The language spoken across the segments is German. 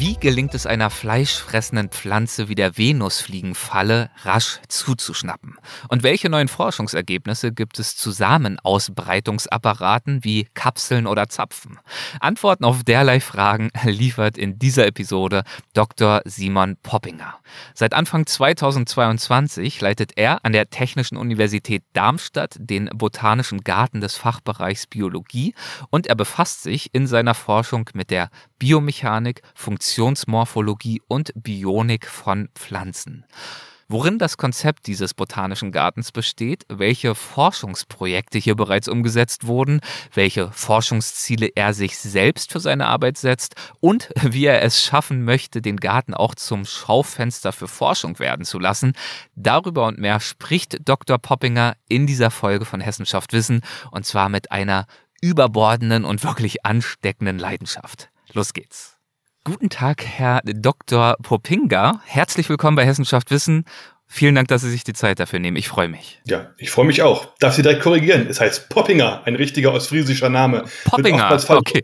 Wie gelingt es einer fleischfressenden Pflanze wie der Venusfliegenfalle rasch zuzuschnappen? Und welche neuen Forschungsergebnisse gibt es zu Samenausbreitungsapparaten wie Kapseln oder Zapfen? Antworten auf derlei Fragen liefert in dieser Episode Dr. Simon Poppinger. Seit Anfang 2022 leitet er an der Technischen Universität Darmstadt den Botanischen Garten des Fachbereichs Biologie und er befasst sich in seiner Forschung mit der Biomechanik, Funktionsmorphologie und Bionik von Pflanzen. Worin das Konzept dieses botanischen Gartens besteht, welche Forschungsprojekte hier bereits umgesetzt wurden, welche Forschungsziele er sich selbst für seine Arbeit setzt und wie er es schaffen möchte, den Garten auch zum Schaufenster für Forschung werden zu lassen, darüber und mehr spricht Dr. Poppinger in dieser Folge von Hessenschaft Wissen und zwar mit einer überbordenden und wirklich ansteckenden Leidenschaft. Los geht's. Guten Tag, Herr Dr. Popinga. Herzlich willkommen bei Hessenschaft Wissen. Vielen Dank, dass Sie sich die Zeit dafür nehmen. Ich freue mich. Ja, ich freue mich auch. Darf Sie direkt korrigieren? Es heißt Poppinger, ein richtiger ostfriesischer Name. Poppinger, okay.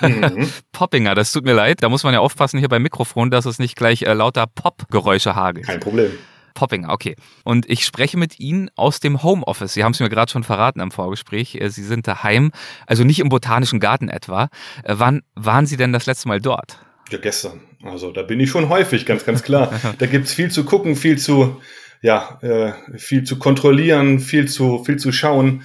Mhm. Poppinger, das tut mir leid. Da muss man ja aufpassen hier beim Mikrofon, dass es nicht gleich äh, lauter Pop-Geräusche hagelt. Kein Problem. Poppinger, okay. Und ich spreche mit Ihnen aus dem Homeoffice. Sie haben es mir gerade schon verraten im Vorgespräch. Äh, Sie sind daheim, also nicht im Botanischen Garten etwa. Äh, wann waren Sie denn das letzte Mal dort? Ja, gestern. Also da bin ich schon häufig, ganz, ganz klar. da gibt's viel zu gucken, viel zu, ja, äh, viel zu kontrollieren, viel zu, viel zu schauen.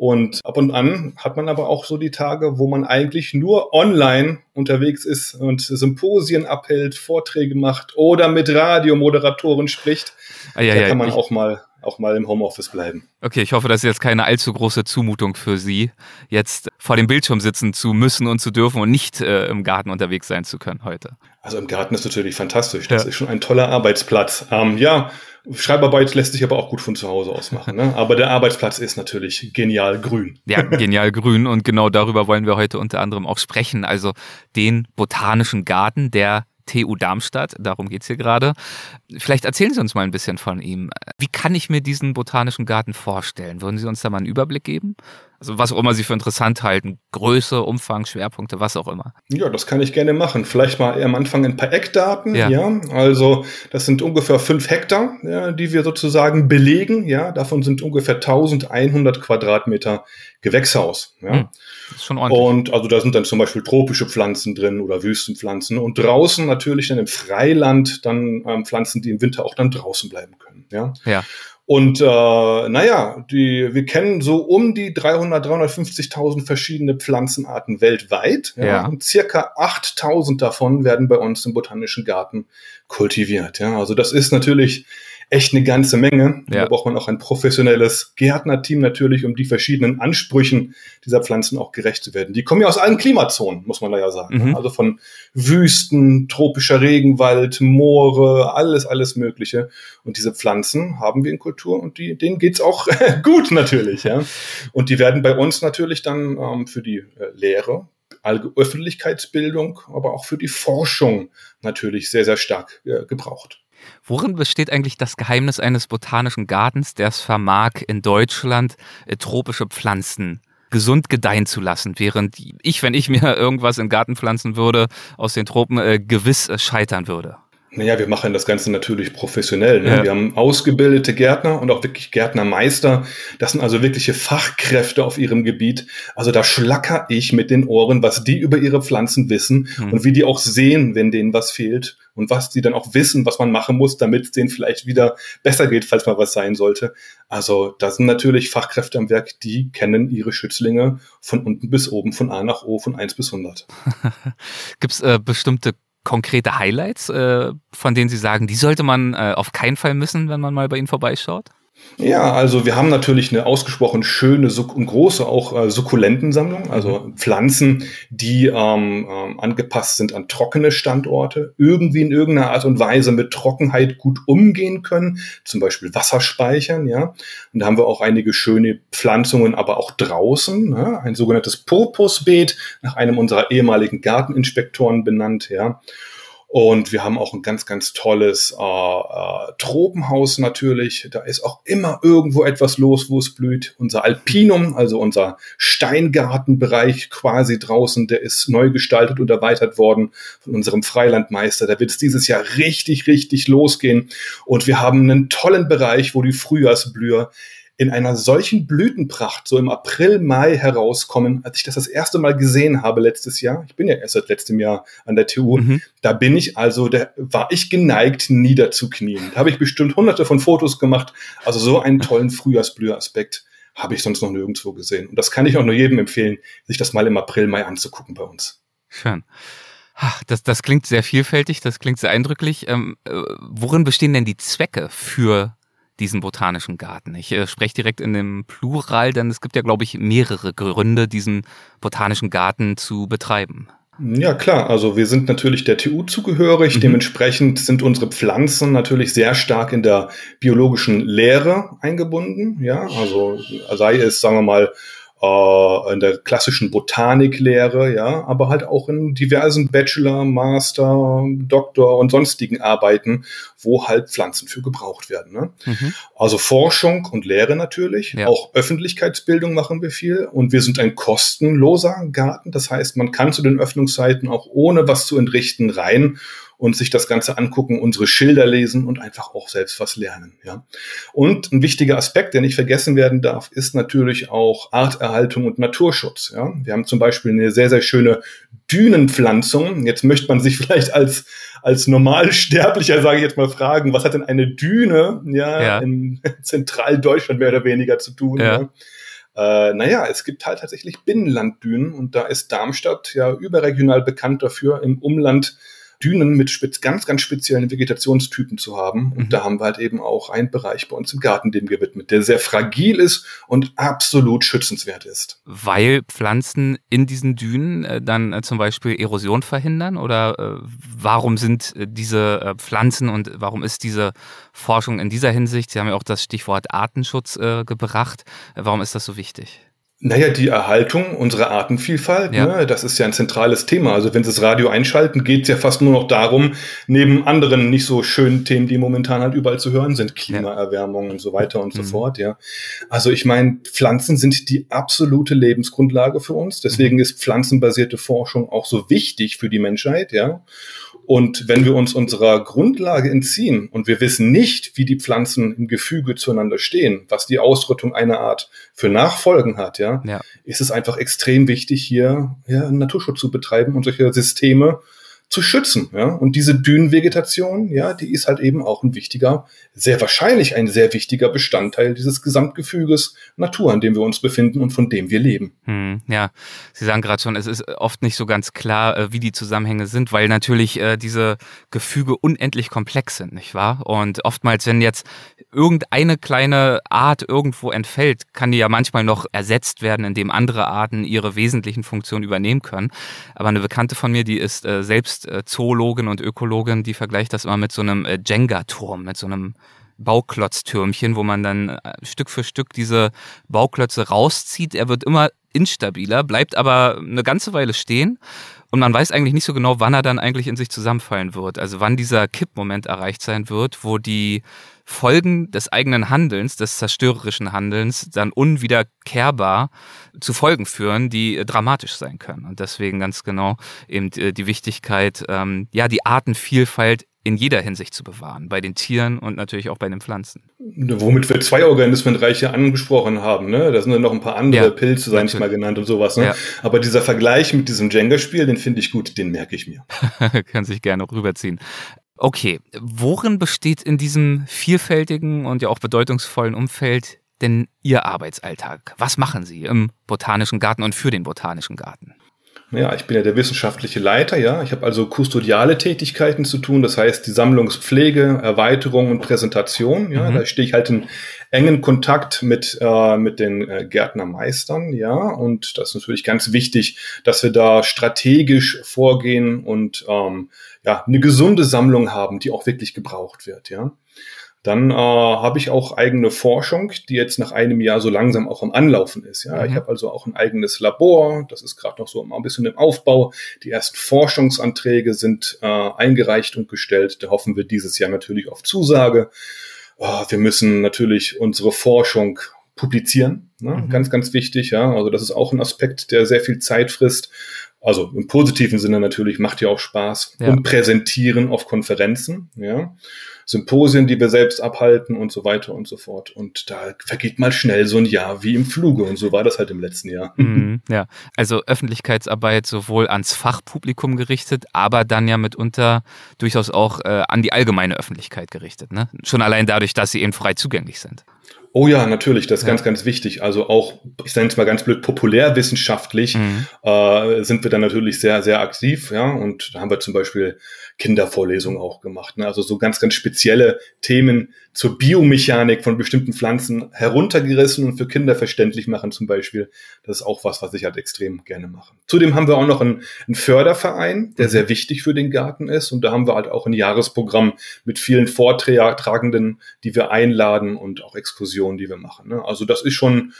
Und ab und an hat man aber auch so die Tage, wo man eigentlich nur online unterwegs ist und Symposien abhält, Vorträge macht oder mit Radiomoderatoren spricht. Ah, ja, da kann man ich, auch mal auch mal im Homeoffice bleiben. Okay, ich hoffe, das ist jetzt keine allzu große Zumutung für Sie, jetzt vor dem Bildschirm sitzen zu müssen und zu dürfen und nicht äh, im Garten unterwegs sein zu können heute. Also im Garten ist natürlich fantastisch. Das ja. ist schon ein toller Arbeitsplatz. Ähm, ja, Schreibarbeit lässt sich aber auch gut von zu Hause aus machen. Ne? Aber der Arbeitsplatz ist natürlich genial grün. Ja, genial grün. Und genau darüber wollen wir heute unter anderem auch sprechen. Also den botanischen Garten, der TU Darmstadt, darum geht es hier gerade. Vielleicht erzählen Sie uns mal ein bisschen von ihm. Wie kann ich mir diesen botanischen Garten vorstellen? Würden Sie uns da mal einen Überblick geben? Also was auch immer Sie für interessant halten. Größe, Umfang, Schwerpunkte, was auch immer. Ja, das kann ich gerne machen. Vielleicht mal am Anfang ein paar Eckdaten. Ja. ja. Also das sind ungefähr fünf Hektar, ja, die wir sozusagen belegen. Ja, davon sind ungefähr 1100 Quadratmeter Gewächshaus. Ja. Hm, das ist schon ordentlich. Und also da sind dann zum Beispiel tropische Pflanzen drin oder Wüstenpflanzen. Und draußen natürlich dann im Freiland dann ähm, Pflanzen, die im Winter auch dann draußen bleiben können. Ja. ja. Und äh, naja, die, wir kennen so um die 300, 350.000 verschiedene Pflanzenarten weltweit. Ja, ja. Und circa 8.000 davon werden bei uns im Botanischen Garten kultiviert. Ja, also das ist natürlich echt eine ganze Menge. Ja. Da braucht man auch ein professionelles Gärtnerteam natürlich, um die verschiedenen Ansprüchen dieser Pflanzen auch gerecht zu werden. Die kommen ja aus allen Klimazonen, muss man da ja sagen. Mhm. Also von Wüsten, tropischer Regenwald, Moore, alles, alles Mögliche. Und diese Pflanzen haben wir in Kultur und die, denen geht's auch gut natürlich. Ja. Und die werden bei uns natürlich dann ähm, für die äh, Lehre Öffentlichkeitsbildung, aber auch für die Forschung natürlich sehr, sehr stark äh, gebraucht. Worin besteht eigentlich das Geheimnis eines botanischen Gartens, der es vermag, in Deutschland äh, tropische Pflanzen gesund gedeihen zu lassen, während ich, wenn ich mir irgendwas in den Garten pflanzen würde, aus den Tropen äh, gewiss äh, scheitern würde? Naja, wir machen das Ganze natürlich professionell. Ne? Ja. Wir haben ausgebildete Gärtner und auch wirklich Gärtnermeister. Das sind also wirkliche Fachkräfte auf ihrem Gebiet. Also da schlacker ich mit den Ohren, was die über ihre Pflanzen wissen mhm. und wie die auch sehen, wenn denen was fehlt und was die dann auch wissen, was man machen muss, damit es denen vielleicht wieder besser geht, falls mal was sein sollte. Also da sind natürlich Fachkräfte am Werk, die kennen ihre Schützlinge von unten bis oben, von A nach O, von 1 bis 100. Gibt es äh, bestimmte konkrete Highlights, äh, von denen Sie sagen, die sollte man äh, auf keinen Fall missen, wenn man mal bei Ihnen vorbeischaut? Ja, also wir haben natürlich eine ausgesprochen schöne und große auch äh, Sukkulentensammlung, also mhm. Pflanzen, die ähm, ähm, angepasst sind an trockene Standorte, irgendwie in irgendeiner Art und Weise mit Trockenheit gut umgehen können, zum Beispiel Wasser speichern, ja. Und da haben wir auch einige schöne Pflanzungen, aber auch draußen, ja? ein sogenanntes Purpusbeet, nach einem unserer ehemaligen Garteninspektoren benannt, ja. Und wir haben auch ein ganz, ganz tolles äh, äh, Tropenhaus natürlich. Da ist auch immer irgendwo etwas los, wo es blüht. Unser Alpinum, also unser Steingartenbereich quasi draußen, der ist neu gestaltet und erweitert worden von unserem Freilandmeister. Da wird es dieses Jahr richtig, richtig losgehen. Und wir haben einen tollen Bereich, wo die Frühjahrsblüher in einer solchen Blütenpracht so im April, Mai herauskommen, als ich das das erste Mal gesehen habe letztes Jahr. Ich bin ja erst seit letztem Jahr an der TU. Mhm. Da bin ich also, da war ich geneigt, niederzuknien. Da habe ich bestimmt hunderte von Fotos gemacht. Also so einen tollen Frühjahrsblühaspekt habe ich sonst noch nirgendwo gesehen. Und das kann ich auch nur jedem empfehlen, sich das mal im April, Mai anzugucken bei uns. Schön. Ach, das, das klingt sehr vielfältig, das klingt sehr eindrücklich. Ähm, äh, worin bestehen denn die Zwecke für diesen botanischen Garten. Ich äh, spreche direkt in dem Plural, denn es gibt ja, glaube ich, mehrere Gründe, diesen botanischen Garten zu betreiben. Ja, klar. Also wir sind natürlich der TU zugehörig. Mhm. Dementsprechend sind unsere Pflanzen natürlich sehr stark in der biologischen Lehre eingebunden. Ja, also sei es, sagen wir mal, äh, in der klassischen Botaniklehre, ja, aber halt auch in diversen Bachelor, Master, Doktor und sonstigen Arbeiten, wo halt Pflanzen für gebraucht werden. Ne? Mhm. Also Forschung und Lehre natürlich, ja. auch Öffentlichkeitsbildung machen wir viel und wir sind ein kostenloser Garten, das heißt, man kann zu den Öffnungszeiten auch ohne was zu entrichten rein und sich das Ganze angucken, unsere Schilder lesen und einfach auch selbst was lernen. Ja. Und ein wichtiger Aspekt, der nicht vergessen werden darf, ist natürlich auch Arterhaltung und Naturschutz. Ja. Wir haben zum Beispiel eine sehr, sehr schöne Dünenpflanzung. Jetzt möchte man sich vielleicht als als Normalsterblicher, sage ich jetzt mal, fragen, was hat denn eine Düne ja, ja. in Zentraldeutschland mehr oder weniger zu tun? Ja. Ja? Äh, naja, es gibt halt tatsächlich Binnenlanddünen und da ist Darmstadt ja überregional bekannt dafür, im Umland Dünen mit spitz, ganz, ganz speziellen Vegetationstypen zu haben. Und mhm. da haben wir halt eben auch einen Bereich bei uns im Garten dem gewidmet, der sehr fragil ist und absolut schützenswert ist. Weil Pflanzen in diesen Dünen äh, dann äh, zum Beispiel Erosion verhindern? Oder äh, warum sind diese Pflanzen und warum ist diese Forschung in dieser Hinsicht, Sie haben ja auch das Stichwort Artenschutz gebracht, warum ist das so wichtig? Naja, die Erhaltung unserer Artenvielfalt, ja. ne, das ist ja ein zentrales Thema. Also wenn Sie das Radio einschalten, geht es ja fast nur noch darum, neben anderen nicht so schönen Themen, die momentan halt überall zu hören sind, Klimaerwärmung ja. und so weiter und mhm. so fort, ja. Also ich meine, Pflanzen sind die absolute Lebensgrundlage für uns. Deswegen mhm. ist pflanzenbasierte Forschung auch so wichtig für die Menschheit, ja. Und wenn wir uns unserer Grundlage entziehen und wir wissen nicht, wie die Pflanzen im Gefüge zueinander stehen, was die Ausrottung einer Art für Nachfolgen hat, ja, ja. ist es einfach extrem wichtig, hier ja, Naturschutz zu betreiben und solche Systeme zu schützen. Ja? Und diese Dünenvegetation, ja, die ist halt eben auch ein wichtiger, sehr wahrscheinlich ein sehr wichtiger Bestandteil dieses Gesamtgefüges Natur, in dem wir uns befinden und von dem wir leben. Hm, ja, Sie sagen gerade schon, es ist oft nicht so ganz klar, äh, wie die Zusammenhänge sind, weil natürlich äh, diese Gefüge unendlich komplex sind, nicht wahr? Und oftmals, wenn jetzt irgendeine kleine Art irgendwo entfällt, kann die ja manchmal noch ersetzt werden, indem andere Arten ihre wesentlichen Funktionen übernehmen können. Aber eine Bekannte von mir, die ist äh, selbst selbst äh, Zoologin und Ökologin, die vergleicht das immer mit so einem äh, Jenga-Turm, mit so einem Bauklotztürmchen, wo man dann äh, Stück für Stück diese Bauklötze rauszieht. Er wird immer instabiler, bleibt aber eine ganze Weile stehen und man weiß eigentlich nicht so genau, wann er dann eigentlich in sich zusammenfallen wird. Also wann dieser Kippmoment erreicht sein wird, wo die Folgen des eigenen Handelns, des zerstörerischen Handelns, dann unwiederkehrbar zu Folgen führen, die äh, dramatisch sein können. Und deswegen ganz genau eben äh, die Wichtigkeit, ähm, ja, die Artenvielfalt in jeder Hinsicht zu bewahren, bei den Tieren und natürlich auch bei den Pflanzen. Womit wir zwei Organismenreiche angesprochen haben, ne? Da sind dann noch ein paar andere ja, Pilze, seien es mal genannt und sowas, ne? Ja. Aber dieser Vergleich mit diesem Jenga-Spiel, den finde ich gut, den merke ich mir. Können sich gerne rüberziehen. Okay, worin besteht in diesem vielfältigen und ja auch bedeutungsvollen Umfeld denn Ihr Arbeitsalltag? Was machen Sie im Botanischen Garten und für den Botanischen Garten? Ja, ich bin ja der wissenschaftliche Leiter, ja. Ich habe also kustodiale Tätigkeiten zu tun, das heißt die Sammlungspflege, Erweiterung und Präsentation, ja. Mhm. Da stehe ich halt in engen Kontakt mit, äh, mit den äh, Gärtnermeistern, ja. Und das ist natürlich ganz wichtig, dass wir da strategisch vorgehen und ähm, ja, eine gesunde Sammlung haben, die auch wirklich gebraucht wird, ja. Dann äh, habe ich auch eigene Forschung, die jetzt nach einem Jahr so langsam auch am Anlaufen ist. Ja, mhm. ich habe also auch ein eigenes Labor. Das ist gerade noch so ein bisschen im Aufbau. Die ersten Forschungsanträge sind äh, eingereicht und gestellt. Da hoffen wir dieses Jahr natürlich auf Zusage. Oh, wir müssen natürlich unsere Forschung publizieren. Ne? Mhm. Ganz, ganz wichtig. Ja, also das ist auch ein Aspekt, der sehr viel Zeit frisst. Also im positiven Sinne natürlich macht ja auch Spaß ja. und präsentieren auf Konferenzen. Ja. Symposien, die wir selbst abhalten und so weiter und so fort. Und da vergeht mal schnell so ein Jahr wie im Fluge. Und so war das halt im letzten Jahr. Mhm, ja, also Öffentlichkeitsarbeit sowohl ans Fachpublikum gerichtet, aber dann ja mitunter durchaus auch äh, an die allgemeine Öffentlichkeit gerichtet. Ne? Schon allein dadurch, dass sie eben frei zugänglich sind. Oh ja, natürlich, das ist ja. ganz, ganz wichtig. Also auch, ich sage jetzt mal ganz blöd, populärwissenschaftlich mhm. äh, sind wir dann natürlich sehr, sehr aktiv, ja. Und da haben wir zum Beispiel Kindervorlesungen auch gemacht. Ne? Also so ganz, ganz spezielle Themen zur Biomechanik von bestimmten Pflanzen heruntergerissen und für Kinder verständlich machen zum Beispiel. Das ist auch was, was ich halt extrem gerne mache. Zudem haben wir auch noch einen, einen Förderverein, der mhm. sehr wichtig für den Garten ist. Und da haben wir halt auch ein Jahresprogramm mit vielen Vortragenden, die wir einladen und auch Exkursionen, die wir machen. Ne? Also das ist schon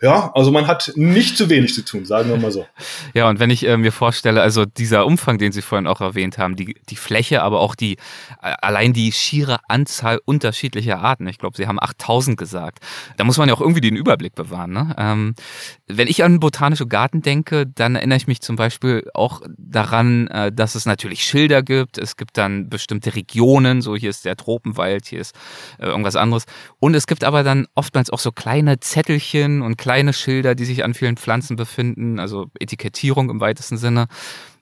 ja, also man hat nicht zu wenig zu tun, sagen wir mal so. Ja, und wenn ich äh, mir vorstelle, also dieser Umfang, den Sie vorhin auch erwähnt haben, die, die Fläche, aber auch die, allein die schiere Anzahl unterschiedlicher Arten, ich glaube, Sie haben 8000 gesagt, da muss man ja auch irgendwie den Überblick bewahren. Ne? Ähm, wenn ich an botanische Garten denke, dann erinnere ich mich zum Beispiel auch daran, äh, dass es natürlich Schilder gibt, es gibt dann bestimmte Regionen, so hier ist der Tropenwald, hier ist äh, irgendwas anderes. Und es gibt aber dann oftmals auch so kleine Zettelchen und kleine Schilder, die sich an vielen Pflanzen befinden, also Etikettierung im weitesten Sinne.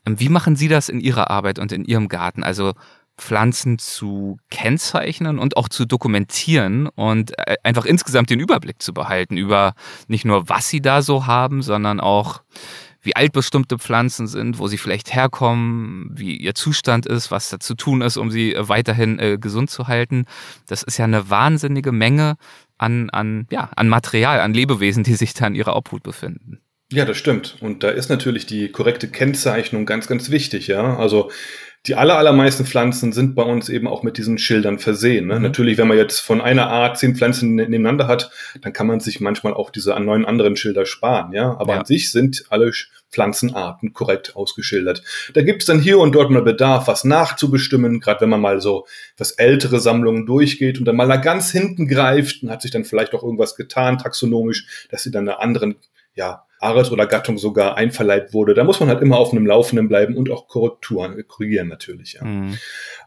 Ähm, wie machen Sie das in Ihrer Arbeit und in Ihrem Garten? Also Pflanzen zu kennzeichnen und auch zu dokumentieren und äh, einfach insgesamt den Überblick zu behalten über nicht nur, was sie da so haben, sondern auch, wie alt bestimmte Pflanzen sind, wo sie vielleicht herkommen, wie ihr Zustand ist, was da zu tun ist, um sie weiterhin äh, gesund zu halten. Das ist ja eine wahnsinnige Menge an, an, ja, an Material, an Lebewesen, die sich da in ihrer Obhut befinden. Ja, das stimmt. Und da ist natürlich die korrekte Kennzeichnung ganz, ganz wichtig, ja. Also die aller, allermeisten Pflanzen sind bei uns eben auch mit diesen Schildern versehen. Ne? Mhm. Natürlich, wenn man jetzt von einer Art zehn Pflanzen ne-, nebeneinander hat, dann kann man sich manchmal auch diese neun anderen Schilder sparen, ja. Aber ja. an sich sind alle Pflanzenarten korrekt ausgeschildert. Da gibt es dann hier und dort mal Bedarf, was nachzubestimmen, gerade wenn man mal so was ältere Sammlungen durchgeht und dann mal da ganz hinten greift und hat sich dann vielleicht auch irgendwas getan, taxonomisch, dass sie dann einer anderen, ja, Art oder Gattung sogar einverleibt wurde. Da muss man halt immer auf einem Laufenden bleiben und auch Korrekturen korrigieren natürlich. Ja. Mhm.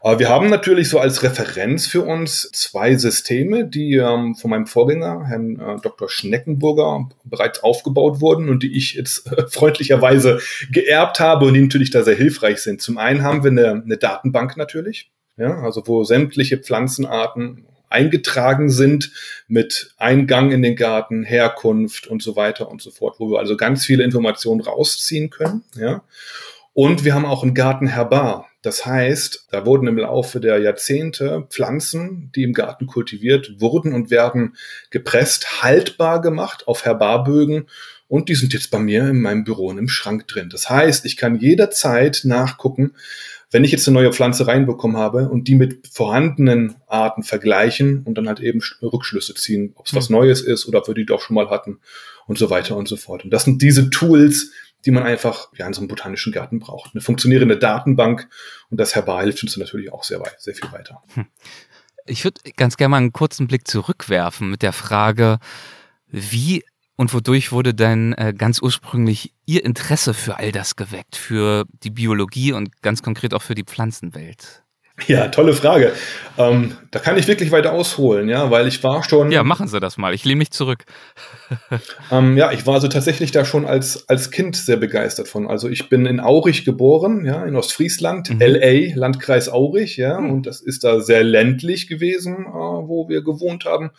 Aber wir haben natürlich so als Referenz für uns zwei Systeme, die ähm, von meinem Vorgänger, Herrn äh, Dr. Schneckenburger, bereits aufgebaut wurden und die ich jetzt äh, freundlicherweise geerbt habe und die natürlich da sehr hilfreich sind. Zum einen haben wir eine, eine Datenbank natürlich, ja, also wo sämtliche Pflanzenarten eingetragen sind mit Eingang in den Garten, Herkunft und so weiter und so fort, wo wir also ganz viele Informationen rausziehen können. Ja. Und wir haben auch ein Gartenherbar. Das heißt, da wurden im Laufe der Jahrzehnte Pflanzen, die im Garten kultiviert wurden und werden gepresst, haltbar gemacht auf Herbarbögen und die sind jetzt bei mir in meinem Büro und im Schrank drin. Das heißt, ich kann jederzeit nachgucken, wenn ich jetzt eine neue Pflanze reinbekommen habe und die mit vorhandenen Arten vergleichen und dann halt eben Rückschlüsse ziehen, ob es was mhm. Neues ist oder ob wir die doch schon mal hatten und so weiter und so fort. Und das sind diese Tools, die man einfach ja in so einem botanischen Garten braucht. Eine funktionierende Datenbank und das Herbal hilft uns natürlich auch sehr weit, sehr viel weiter. Hm. Ich würde ganz gerne mal einen kurzen Blick zurückwerfen mit der Frage, wie und wodurch wurde denn äh, ganz ursprünglich Ihr Interesse für all das geweckt, für die Biologie und ganz konkret auch für die Pflanzenwelt? Ja, tolle Frage. Ähm, da kann ich wirklich weiter ausholen, ja, weil ich war schon. Ja, machen Sie das mal. Ich lehne mich zurück. ähm, ja, ich war also tatsächlich da schon als, als Kind sehr begeistert von. Also ich bin in Aurich geboren, ja, in Ostfriesland, mhm. LA, Landkreis Aurich, ja, mhm. und das ist da sehr ländlich gewesen, äh, wo wir gewohnt haben.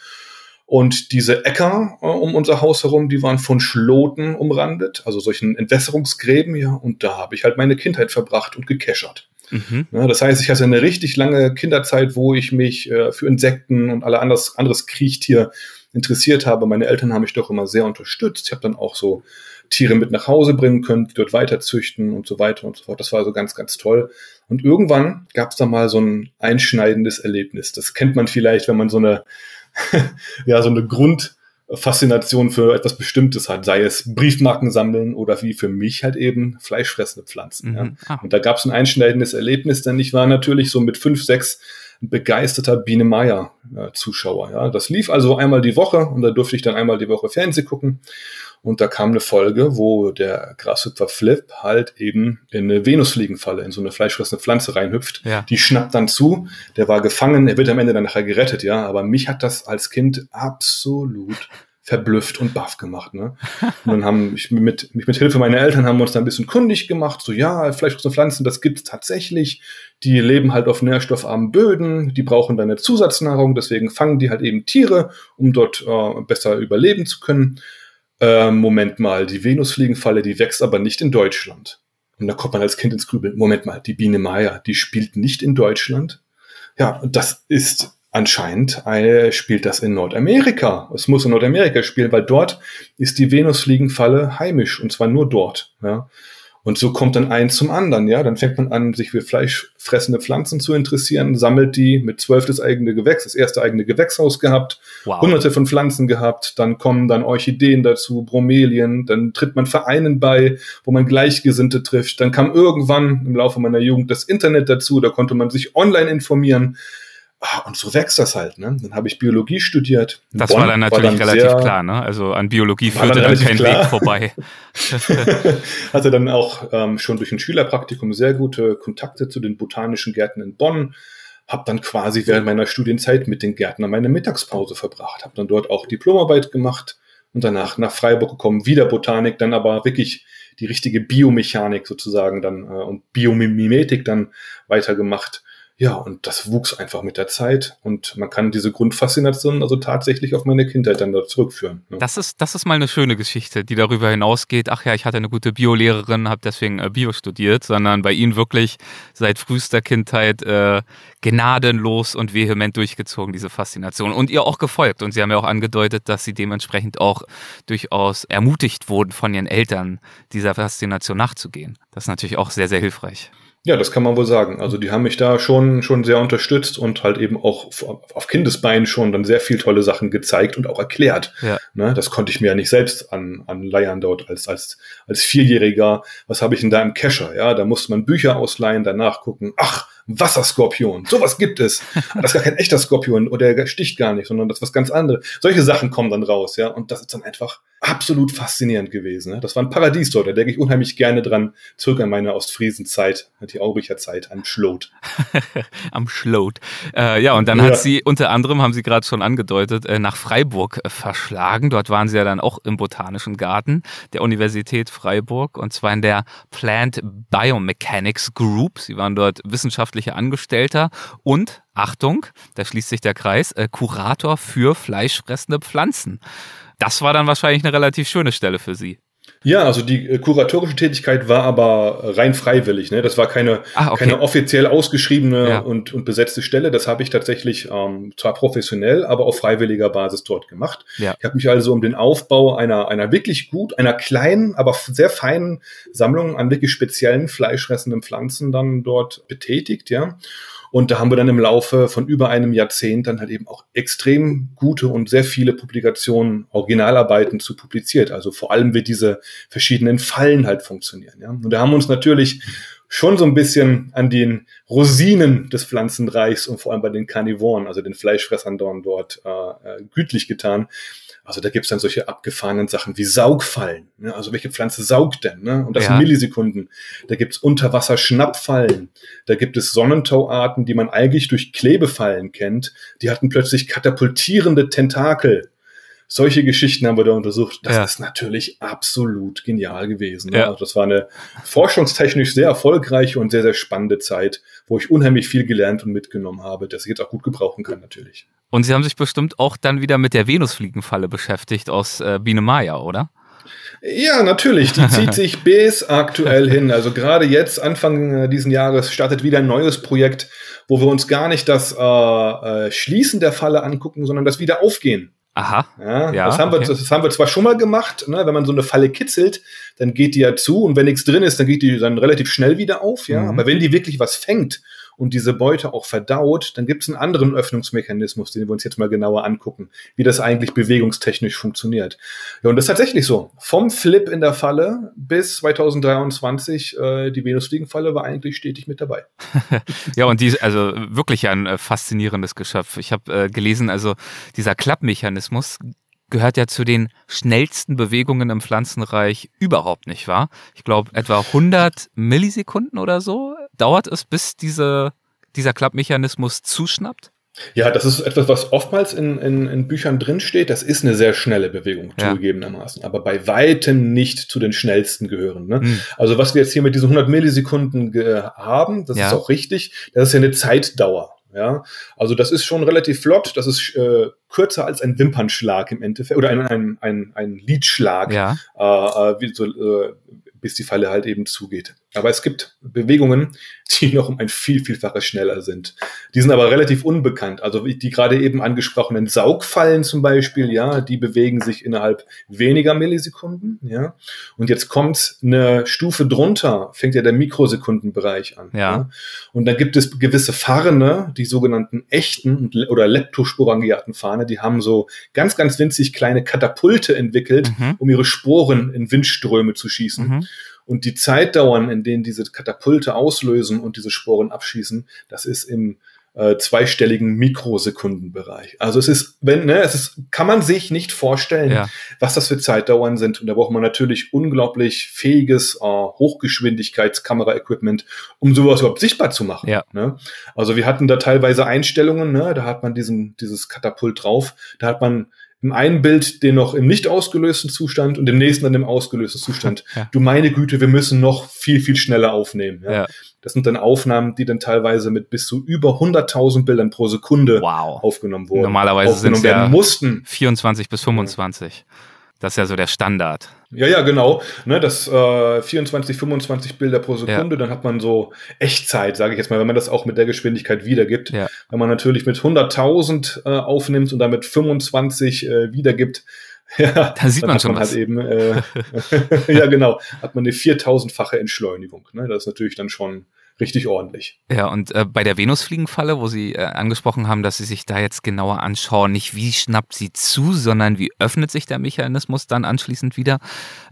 Und diese Äcker äh, um unser Haus herum, die waren von Schloten umrandet, also solchen Entwässerungsgräben, ja. Und da habe ich halt meine Kindheit verbracht und gekeschert. Mhm. Ja, das heißt, ich hatte eine richtig lange Kinderzeit, wo ich mich äh, für Insekten und alle anderes, anderes Kriechtier interessiert habe. Meine Eltern haben mich doch immer sehr unterstützt. Ich habe dann auch so Tiere mit nach Hause bringen können, die dort weiter züchten und so weiter und so fort. Das war also ganz, ganz toll. Und irgendwann gab es da mal so ein einschneidendes Erlebnis. Das kennt man vielleicht, wenn man so eine, ja, so eine Grundfaszination für etwas Bestimmtes hat, sei es Briefmarken sammeln oder wie für mich halt eben fleischfressende Pflanzen. Mhm. Ja. Ah. Und da gab es ein einschneidendes Erlebnis, denn ich war natürlich so mit fünf, sechs begeisterter Biene Meier Zuschauer. Ja, das lief also einmal die Woche und da durfte ich dann einmal die Woche Fernseh gucken. Und da kam eine Folge, wo der Grashüpfer Flip halt eben in eine Venusfliegenfalle, in so eine fleischfressende Pflanze reinhüpft. Ja. Die schnappt dann zu. Der war gefangen. Er wird am Ende dann nachher gerettet, ja. Aber mich hat das als Kind absolut verblüfft und baff gemacht. Ne? Und dann haben ich mit, mich mit Hilfe meiner Eltern haben wir uns da ein bisschen kundig gemacht. So, ja, fleischfressende Pflanzen, das gibt's tatsächlich. Die leben halt auf nährstoffarmen Böden, die brauchen dann eine Zusatznahrung, deswegen fangen die halt eben Tiere, um dort äh, besser überleben zu können äh, Moment mal, die Venusfliegenfalle, die wächst aber nicht in Deutschland. Und da kommt man als Kind ins Grübeln. Moment mal, die Biene Meier, die spielt nicht in Deutschland. Ja, das ist anscheinend äh, spielt das in Nordamerika. Es muss in Nordamerika spielen, weil dort ist die Venusfliegenfalle heimisch und zwar nur dort. Ja. Und so kommt dann eins zum anderen, ja. Dann fängt man an, sich für fleischfressende Pflanzen zu interessieren, sammelt die mit zwölf das eigene Gewächs, das erste eigene Gewächshaus gehabt, wow. hunderte von Pflanzen gehabt, dann kommen dann Orchideen dazu, Bromelien, dann tritt man Vereinen bei, wo man Gleichgesinnte trifft. Dann kam irgendwann im Laufe meiner Jugend das Internet dazu, da konnte man sich online informieren. Ah, und so wächst das halt. Ne? Dann habe ich Biologie studiert. Das Bonn war dann natürlich war dann relativ sehr, klar. Ne? Also an Biologie führte dann, dann kein klar. Weg vorbei. Hatte dann auch ähm, schon durch ein Schülerpraktikum sehr gute Kontakte zu den botanischen Gärten in Bonn. Habe dann quasi während meiner Studienzeit mit den Gärtnern meine Mittagspause verbracht. Habe dann dort auch Diplomarbeit gemacht und danach nach Freiburg gekommen, wieder Botanik, dann aber wirklich die richtige Biomechanik sozusagen dann äh, und Biomimetik dann weitergemacht ja, und das wuchs einfach mit der Zeit und man kann diese Grundfaszination also tatsächlich auf meine Kindheit dann da zurückführen. Ne? Das ist, das ist mal eine schöne Geschichte, die darüber hinausgeht, ach ja, ich hatte eine gute Biolehrerin, habe deswegen äh, Bio studiert, sondern bei Ihnen wirklich seit frühester Kindheit äh, gnadenlos und vehement durchgezogen, diese Faszination. Und ihr auch gefolgt. Und Sie haben ja auch angedeutet, dass Sie dementsprechend auch durchaus ermutigt wurden von Ihren Eltern, dieser Faszination nachzugehen. Das ist natürlich auch sehr, sehr hilfreich. Ja, das kann man wohl sagen. Also die haben mich da schon, schon sehr unterstützt und halt eben auch auf Kindesbeinen schon dann sehr viel tolle Sachen gezeigt und auch erklärt. Ja. Ne, das konnte ich mir ja nicht selbst an, anleiern dort als, als, als Vierjähriger. Was habe ich denn da im Kescher? Ja, da musste man Bücher ausleihen, danach gucken. Ach, Wasserskorpion. Sowas gibt es. Das ist gar kein echter Skorpion oder der sticht gar nicht, sondern das ist was ganz anderes. Solche Sachen kommen dann raus, ja. Und das ist dann einfach absolut faszinierend gewesen. Ne? Das war ein Paradies dort. Da denke ich unheimlich gerne dran, zurück an meine Ostfriesenzeit, die Auricher Zeit, am Schlot. am Schlot. Äh, ja, und dann ja. hat sie unter anderem, haben Sie gerade schon angedeutet, äh, nach Freiburg äh, verschlagen. Dort waren Sie ja dann auch im Botanischen Garten der Universität Freiburg und zwar in der Plant Biomechanics Group. Sie waren dort wissenschaftlicher Angestellter und Achtung, da schließt sich der Kreis, äh, Kurator für fleischfressende Pflanzen. Das war dann wahrscheinlich eine relativ schöne Stelle für Sie. Ja, also die äh, kuratorische Tätigkeit war aber rein freiwillig. Ne? Das war keine, ah, okay. keine offiziell ausgeschriebene ja. und, und besetzte Stelle. Das habe ich tatsächlich ähm, zwar professionell, aber auf freiwilliger Basis dort gemacht. Ja. Ich habe mich also um den Aufbau einer, einer wirklich gut, einer kleinen, aber sehr feinen Sammlung an wirklich speziellen fleischfressenden Pflanzen dann dort betätigt. Ja. Und da haben wir dann im Laufe von über einem Jahrzehnt dann halt eben auch extrem gute und sehr viele Publikationen, Originalarbeiten zu publiziert. Also vor allem wie diese verschiedenen Fallen halt funktionieren. Ja? Und da haben wir uns natürlich schon so ein bisschen an den Rosinen des Pflanzenreichs und vor allem bei den Karnivoren, also den Fleischfressern dort äh, äh gütlich getan. Also da gibt's dann solche abgefahrenen Sachen wie Saugfallen. Ne? Also welche Pflanze saugt denn? Ne? Und das ja. in Millisekunden. Da gibt's Unterwasser-Schnappfallen. Da gibt es Sonnentauarten, die man eigentlich durch Klebefallen kennt. Die hatten plötzlich katapultierende Tentakel. Solche Geschichten haben wir da untersucht. Das ja. ist natürlich absolut genial gewesen. Ne? Ja. Also das war eine forschungstechnisch sehr erfolgreiche und sehr, sehr spannende Zeit, wo ich unheimlich viel gelernt und mitgenommen habe, das ich jetzt auch gut gebrauchen kann natürlich. Und Sie haben sich bestimmt auch dann wieder mit der Venusfliegenfalle beschäftigt aus äh, Biene Maya, oder? Ja, natürlich. Die zieht sich bis aktuell hin. Also gerade jetzt, Anfang äh, diesen Jahres, startet wieder ein neues Projekt, wo wir uns gar nicht das äh, äh, Schließen der Falle angucken, sondern das Wiederaufgehen. Aha. Ja, ja das, haben okay. wir, das haben wir zwar schon mal gemacht, ne? wenn man so eine Falle kitzelt, dann geht die ja zu und wenn nichts drin ist, dann geht die dann relativ schnell wieder auf. Ja, mhm. aber wenn die wirklich was fängt und diese Beute auch verdaut, dann gibt es einen anderen Öffnungsmechanismus, den wir uns jetzt mal genauer angucken, wie das eigentlich bewegungstechnisch funktioniert. Ja, und das ist tatsächlich so. Vom Flip in der Falle bis 2023, äh, die Venusfliegenfalle war eigentlich stetig mit dabei. ja, und die, also wirklich ein äh, faszinierendes Geschöpf. Ich habe äh, gelesen, also dieser Klappmechanismus gehört ja zu den schnellsten Bewegungen im Pflanzenreich überhaupt nicht wahr? Ich glaube, etwa 100 Millisekunden oder so dauert es, bis diese, dieser Klappmechanismus zuschnappt. Ja, das ist etwas, was oftmals in, in, in Büchern drinsteht. Das ist eine sehr schnelle Bewegung, ja. zugegebenermaßen, aber bei weitem nicht zu den schnellsten gehören. Ne? Mhm. Also was wir jetzt hier mit diesen 100 Millisekunden haben, das ja. ist auch richtig. Das ist ja eine Zeitdauer. Ja, also das ist schon relativ flott. Das ist äh, kürzer als ein Wimpernschlag im Endeffekt oder ein ein ein, ein Lidschlag, ja. äh, äh wie so, äh, bis die Falle halt eben zugeht. Aber es gibt Bewegungen, die noch um ein viel, vielfaches schneller sind. Die sind aber relativ unbekannt. Also die gerade eben angesprochenen Saugfallen zum Beispiel, ja, die bewegen sich innerhalb weniger Millisekunden, ja. Und jetzt kommt eine Stufe drunter, fängt ja der Mikrosekundenbereich an. Ja. ja? Und dann gibt es gewisse Farne, die sogenannten echten oder leptosporangiaten Farne, die haben so ganz, ganz winzig kleine Katapulte entwickelt, mhm. um ihre Sporen in Windströme zu schießen. Mhm. Und die Zeitdauern, in denen diese Katapulte auslösen und diese Sporen abschießen, das ist im äh, zweistelligen Mikrosekundenbereich. Also es ist, wenn, ne, es ist, kann man sich nicht vorstellen, ja. was das für Zeitdauern sind. Und da braucht man natürlich unglaublich fähiges äh, Hochgeschwindigkeitskamera-Equipment, um sowas überhaupt sichtbar zu machen. Ja. Ne? Also wir hatten da teilweise Einstellungen, ne, da hat man diesen, dieses Katapult drauf, da hat man im einen Bild den noch im nicht ausgelösten Zustand und im nächsten dann im ausgelösten Zustand. Ja. Du meine Güte, wir müssen noch viel, viel schneller aufnehmen. Ja. ja. Das sind dann Aufnahmen, die dann teilweise mit bis zu über 100.000 Bildern pro Sekunde wow. aufgenommen wurden. Normalerweise sind es ja mussten. 24 bis 25. Ja. Das ist ja so der Standard. Ja, ja, genau. Ne, das äh, 24, 25 Bilder pro Sekunde, ja. dann hat man so Echtzeit, sage ich jetzt mal, wenn man das auch mit der Geschwindigkeit wiedergibt. Ja. Wenn man natürlich mit 100.000 äh, aufnimmt und damit 25 äh, wiedergibt, ja, da sieht man schon man was. Halt eben, äh, ja, genau, hat man eine 4000-fache Entschleunigung. Ne? Das ist natürlich dann schon richtig ordentlich. Ja, und äh, bei der Venusfliegenfalle, wo Sie äh, angesprochen haben, dass Sie sich da jetzt genauer anschauen, nicht wie schnappt sie zu, sondern wie öffnet sich der Mechanismus dann anschließend wieder.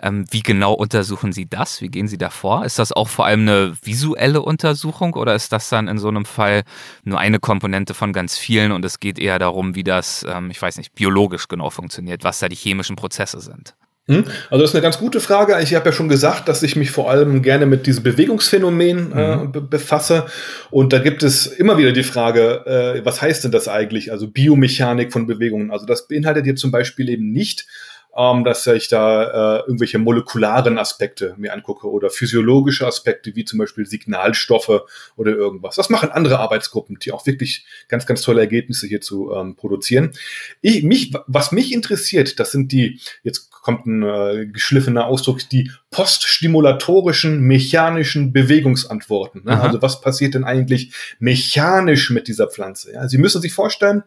Ähm, wie genau untersuchen Sie das? Wie gehen Sie da vor? Ist das auch vor allem eine visuelle Untersuchung oder ist das dann in so einem Fall nur eine Komponente von ganz vielen und es geht eher darum, wie das, ähm, ich weiß nicht, biologisch genau funktioniert, was da die chemischen Prozesse sind? Hm? Also das ist eine ganz gute Frage. Ich habe ja schon gesagt, dass ich mich vor allem gerne mit diesem Bewegungsphänomen äh, mhm. befasse. Und da gibt es immer wieder die Frage, äh, was heißt denn das eigentlich? Also Biomechanik von Bewegungen. Also das beinhaltet hier zum Beispiel eben nicht, ähm, dass ich da äh, irgendwelche molekularen Aspekte mir angucke oder physiologische Aspekte, wie zum Beispiel Signalstoffe oder irgendwas. Das machen andere Arbeitsgruppen, die auch wirklich ganz, ganz tolle Ergebnisse hierzu ähm, produzieren. Ich, mich, was mich interessiert, das sind die, jetzt kommt ein äh, geschliffener Ausdruck, die poststimulatorischen mechanischen Bewegungsantworten. Ne? Also was passiert denn eigentlich mechanisch mit dieser Pflanze? Ja? Sie müssen sich vorstellen,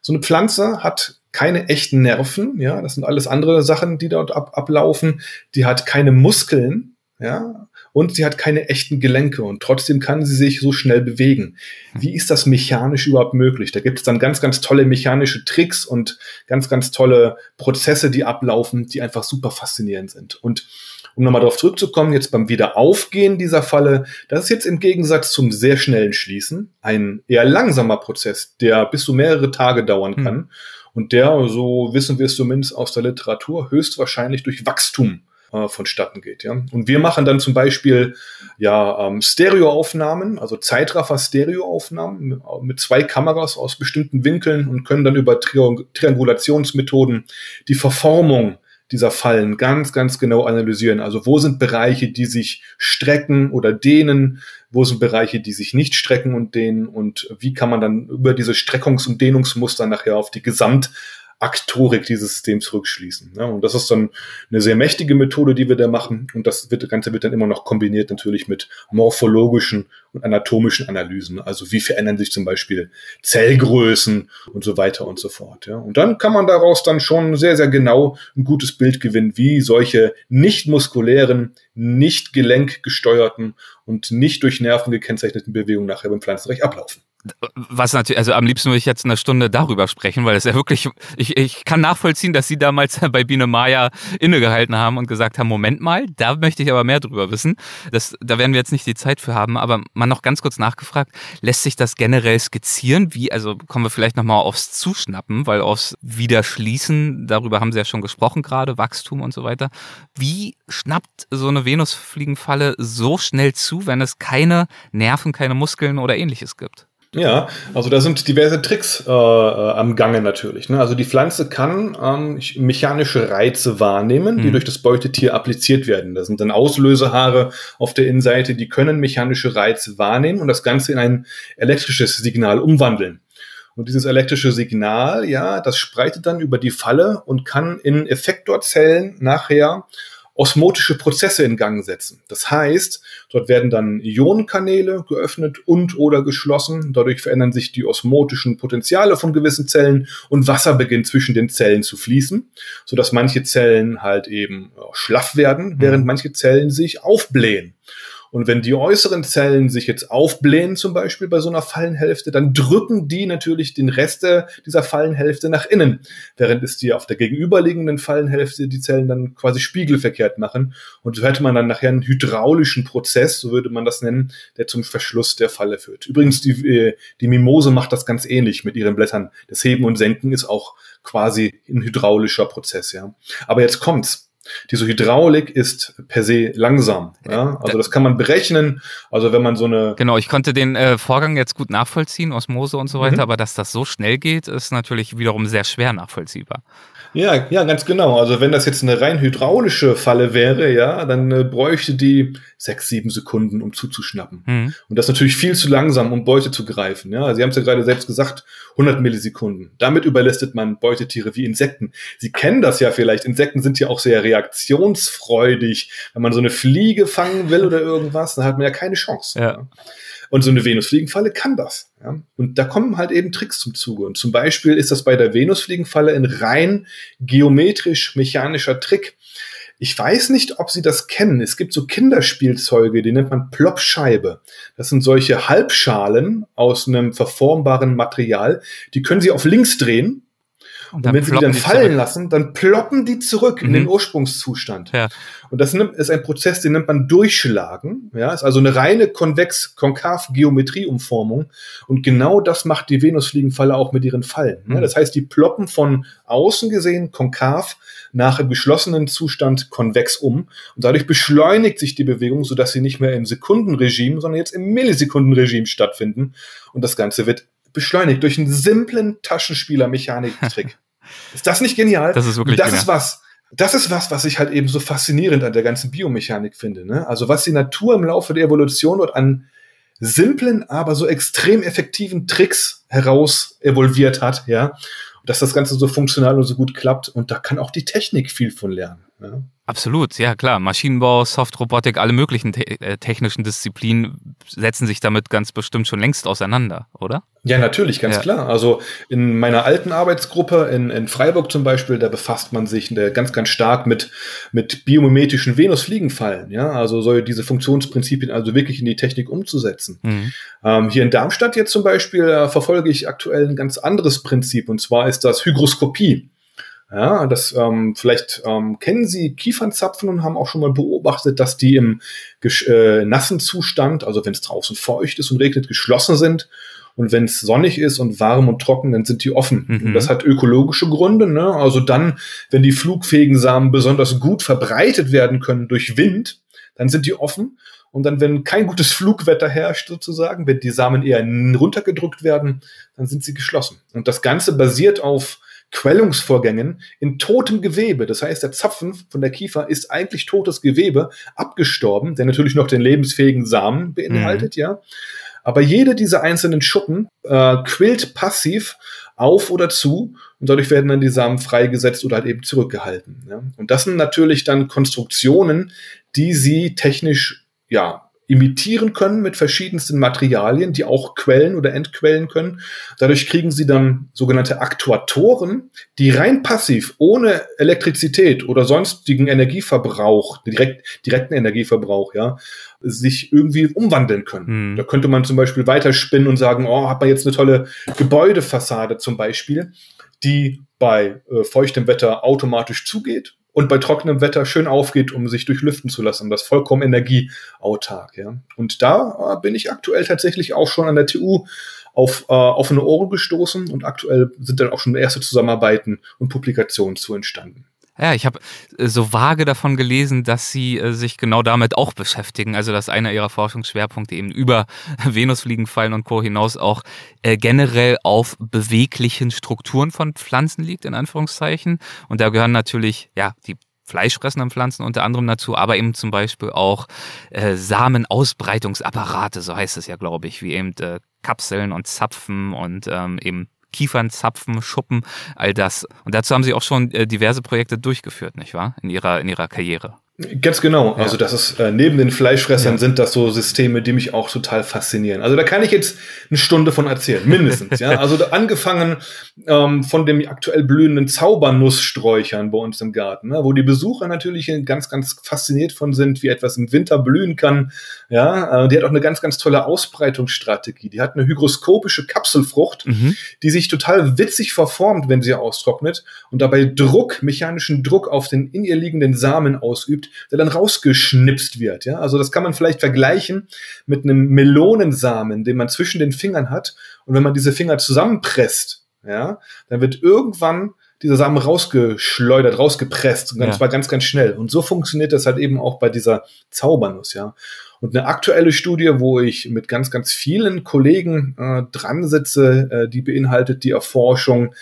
so eine Pflanze hat keine echten Nerven, ja, das sind alles andere Sachen, die dort ab, ablaufen. Die hat keine Muskeln, ja, und sie hat keine echten Gelenke und trotzdem kann sie sich so schnell bewegen. Wie ist das mechanisch überhaupt möglich? Da gibt es dann ganz, ganz tolle mechanische Tricks und ganz, ganz tolle Prozesse, die ablaufen, die einfach super faszinierend sind. Und um nochmal darauf zurückzukommen, jetzt beim Wiederaufgehen dieser Falle, das ist jetzt im Gegensatz zum sehr schnellen Schließen ein eher langsamer Prozess, der bis zu mehrere Tage dauern kann. Mhm. Und der, so wissen wir es zumindest aus der Literatur, höchstwahrscheinlich durch Wachstum äh, vonstatten geht. Ja? Und wir machen dann zum Beispiel ja ähm, Stereoaufnahmen, also Zeitraffer-Stereoaufnahmen mit zwei Kameras aus bestimmten Winkeln und können dann über Triangulationsmethoden die Verformung dieser Fallen ganz, ganz genau analysieren. Also wo sind Bereiche, die sich strecken oder dehnen, wo sind Bereiche, die sich nicht strecken und dehnen und wie kann man dann über diese Streckungs- und Dehnungsmuster nachher auf die Gesamt Aktorik dieses Systems rückschließen. Ja, und das ist dann eine sehr mächtige Methode, die wir da machen. Und das wird, Ganze wird dann immer noch kombiniert natürlich mit morphologischen und anatomischen Analysen. Also wie verändern sich zum Beispiel Zellgrößen und so weiter und so fort. Ja. Und dann kann man daraus dann schon sehr, sehr genau ein gutes Bild gewinnen, wie solche nicht muskulären, nicht gelenkgesteuerten und nicht durch Nerven gekennzeichneten Bewegungen nachher beim Pflanzenrecht ablaufen. Was natürlich, also am liebsten würde ich jetzt eine Stunde darüber sprechen, weil es ja wirklich, ich, ich kann nachvollziehen, dass Sie damals bei Biene Maya innegehalten haben und gesagt haben, Moment mal, da möchte ich aber mehr drüber wissen. Das, da werden wir jetzt nicht die Zeit für haben, aber mal noch ganz kurz nachgefragt, lässt sich das generell skizzieren? Wie, also kommen wir vielleicht nochmal aufs Zuschnappen, weil aufs Wiederschließen, darüber haben Sie ja schon gesprochen gerade, Wachstum und so weiter. Wie schnappt so eine Venusfliegenfalle so schnell zu, wenn es keine Nerven, keine Muskeln oder ähnliches gibt? Ja, also da sind diverse Tricks äh, äh, am Gange natürlich. Ne? Also die Pflanze kann ähm, mechanische Reize wahrnehmen, die mhm. durch das Beutetier appliziert werden. Da sind dann Auslösehaare auf der Innenseite, die können mechanische Reize wahrnehmen und das Ganze in ein elektrisches Signal umwandeln. Und dieses elektrische Signal, ja, das spreitet dann über die Falle und kann in Effektorzellen nachher osmotische Prozesse in Gang setzen. Das heißt, dort werden dann Ionenkanäle geöffnet und oder geschlossen. Dadurch verändern sich die osmotischen Potenziale von gewissen Zellen und Wasser beginnt zwischen den Zellen zu fließen, sodass manche Zellen halt eben schlaff werden, während mhm. manche Zellen sich aufblähen. Und wenn die äußeren Zellen sich jetzt aufblähen, zum Beispiel bei so einer Fallenhälfte, dann drücken die natürlich den Rest dieser Fallenhälfte nach innen, während es die auf der gegenüberliegenden Fallenhälfte die Zellen dann quasi spiegelverkehrt machen. Und so hätte man dann nachher einen hydraulischen Prozess, so würde man das nennen, der zum Verschluss der Falle führt. Übrigens, die, äh, die Mimose macht das ganz ähnlich mit ihren Blättern. Das Heben und Senken ist auch quasi ein hydraulischer Prozess, ja. Aber jetzt kommt's. Diese Hydraulik ist per se langsam. Ja? Also das kann man berechnen. Also wenn man so eine. Genau, ich konnte den äh, Vorgang jetzt gut nachvollziehen, Osmose und so weiter, mhm. aber dass das so schnell geht, ist natürlich wiederum sehr schwer nachvollziehbar. Ja, ja, ganz genau. Also wenn das jetzt eine rein hydraulische Falle wäre, ja, dann äh, bräuchte die sechs, sieben Sekunden, um zuzuschnappen. Mhm. Und das ist natürlich viel zu langsam, um Beute zu greifen. Ja, Sie haben es ja gerade selbst gesagt, 100 Millisekunden. Damit überlistet man Beutetiere wie Insekten. Sie kennen das ja vielleicht. Insekten sind ja auch sehr reaktionsfreudig. Wenn man so eine Fliege fangen will oder irgendwas, dann hat man ja keine Chance. Ja. ja. Und so eine Venusfliegenfalle kann das. Ja? Und da kommen halt eben Tricks zum Zuge. Und zum Beispiel ist das bei der Venusfliegenfalle ein rein geometrisch-mechanischer Trick. Ich weiß nicht, ob Sie das kennen. Es gibt so Kinderspielzeuge, die nennt man Plopscheibe. Das sind solche Halbschalen aus einem verformbaren Material. Die können Sie auf links drehen und, und wenn sie die dann fallen zurück. lassen, dann ploppen die zurück mhm. in den mhm. Ursprungszustand. Ja. Und das ist ein Prozess, den nennt man Durchschlagen. Ja, ist also eine reine konvex-konkav-Geometrieumformung. Und genau das macht die Venusfliegenfalle auch mit ihren Fallen. Mhm. Ja, das heißt, die ploppen von außen gesehen konkav nach im geschlossenen Zustand konvex um. Und dadurch beschleunigt sich die Bewegung, sodass sie nicht mehr im Sekundenregime, sondern jetzt im Millisekundenregime stattfinden. Und das Ganze wird beschleunigt durch einen simplen Taschenspieler-Mechanik-Trick. ist das nicht genial? Das ist wirklich Das genial. ist was. Das ist was, was ich halt eben so faszinierend an der ganzen Biomechanik finde. Ne? Also was die Natur im Laufe der Evolution dort an simplen, aber so extrem effektiven Tricks heraus evolviert hat, ja, dass das Ganze so funktional und so gut klappt. Und da kann auch die Technik viel von lernen. Ja. Absolut, ja klar. Maschinenbau, Softrobotik, alle möglichen te äh, technischen Disziplinen setzen sich damit ganz bestimmt schon längst auseinander, oder? Ja, natürlich, ganz ja. klar. Also in meiner alten Arbeitsgruppe in, in Freiburg zum Beispiel, da befasst man sich äh, ganz, ganz stark mit, mit biomimetischen Venusfliegenfallen. Ja, also soll diese Funktionsprinzipien also wirklich in die Technik umzusetzen. Mhm. Ähm, hier in Darmstadt jetzt zum Beispiel äh, verfolge ich aktuell ein ganz anderes Prinzip und zwar ist das Hygroskopie. Ja, das ähm, vielleicht ähm, kennen Sie Kiefernzapfen und haben auch schon mal beobachtet, dass die im äh, nassen Zustand, also wenn es draußen feucht ist und regnet, geschlossen sind. Und wenn es sonnig ist und warm und trocken, dann sind die offen. Mhm. Und das hat ökologische Gründe. Ne? Also dann, wenn die flugfähigen Samen besonders gut verbreitet werden können durch Wind, dann sind die offen. Und dann, wenn kein gutes Flugwetter herrscht, sozusagen, wenn die Samen eher runtergedrückt werden, dann sind sie geschlossen. Und das Ganze basiert auf Quellungsvorgängen in totem Gewebe. Das heißt, der Zapfen von der Kiefer ist eigentlich totes Gewebe, abgestorben, der natürlich noch den lebensfähigen Samen beinhaltet, mhm. ja. Aber jede dieser einzelnen Schuppen äh, quillt passiv auf oder zu und dadurch werden dann die Samen freigesetzt oder halt eben zurückgehalten. Ja. Und das sind natürlich dann Konstruktionen, die sie technisch ja imitieren können mit verschiedensten Materialien, die auch quellen oder entquellen können. Dadurch kriegen sie dann sogenannte Aktuatoren, die rein passiv, ohne Elektrizität oder sonstigen Energieverbrauch, direkt, direkten Energieverbrauch, ja, sich irgendwie umwandeln können. Hm. Da könnte man zum Beispiel weiterspinnen und sagen, oh, hat man jetzt eine tolle Gebäudefassade zum Beispiel, die bei äh, feuchtem Wetter automatisch zugeht und bei trockenem Wetter schön aufgeht, um sich durchlüften zu lassen. Das vollkommen energieautark. Ja. Und da äh, bin ich aktuell tatsächlich auch schon an der TU auf äh, offene Ohren gestoßen und aktuell sind dann auch schon erste Zusammenarbeiten und Publikationen zu entstanden. Ja, ich habe äh, so vage davon gelesen, dass sie äh, sich genau damit auch beschäftigen. Also dass einer ihrer Forschungsschwerpunkte eben über Venusfliegenfallen und Co. hinaus auch äh, generell auf beweglichen Strukturen von Pflanzen liegt, in Anführungszeichen. Und da gehören natürlich, ja, die fleischfressenden Pflanzen unter anderem dazu, aber eben zum Beispiel auch äh, Samenausbreitungsapparate, so heißt es ja, glaube ich, wie eben äh, Kapseln und Zapfen und ähm, eben Kiefernzapfen, Schuppen, all das. Und dazu haben Sie auch schon äh, diverse Projekte durchgeführt, nicht wahr? In Ihrer, in Ihrer Karriere. Ganz genau. Also das ist äh, neben den Fleischfressern ja. sind das so Systeme, die mich auch total faszinieren. Also da kann ich jetzt eine Stunde von erzählen, mindestens. ja, also angefangen ähm, von dem aktuell blühenden Zaubernusssträuchern bei uns im Garten, ne, wo die Besucher natürlich ganz, ganz fasziniert von sind, wie etwas im Winter blühen kann. Ja, äh, die hat auch eine ganz, ganz tolle Ausbreitungsstrategie. Die hat eine hygroskopische Kapselfrucht, mhm. die sich total witzig verformt, wenn sie austrocknet und dabei Druck, mechanischen Druck auf den in ihr liegenden Samen ausübt gibt, der dann rausgeschnipst wird. Ja? Also das kann man vielleicht vergleichen mit einem Melonensamen, den man zwischen den Fingern hat. Und wenn man diese Finger zusammenpresst, ja, dann wird irgendwann dieser Samen rausgeschleudert, rausgepresst und dann ja. zwar ganz, ganz schnell. Und so funktioniert das halt eben auch bei dieser Zaubernuss, ja. Und eine aktuelle Studie, wo ich mit ganz, ganz vielen Kollegen äh, dran sitze, äh, die beinhaltet die Erforschung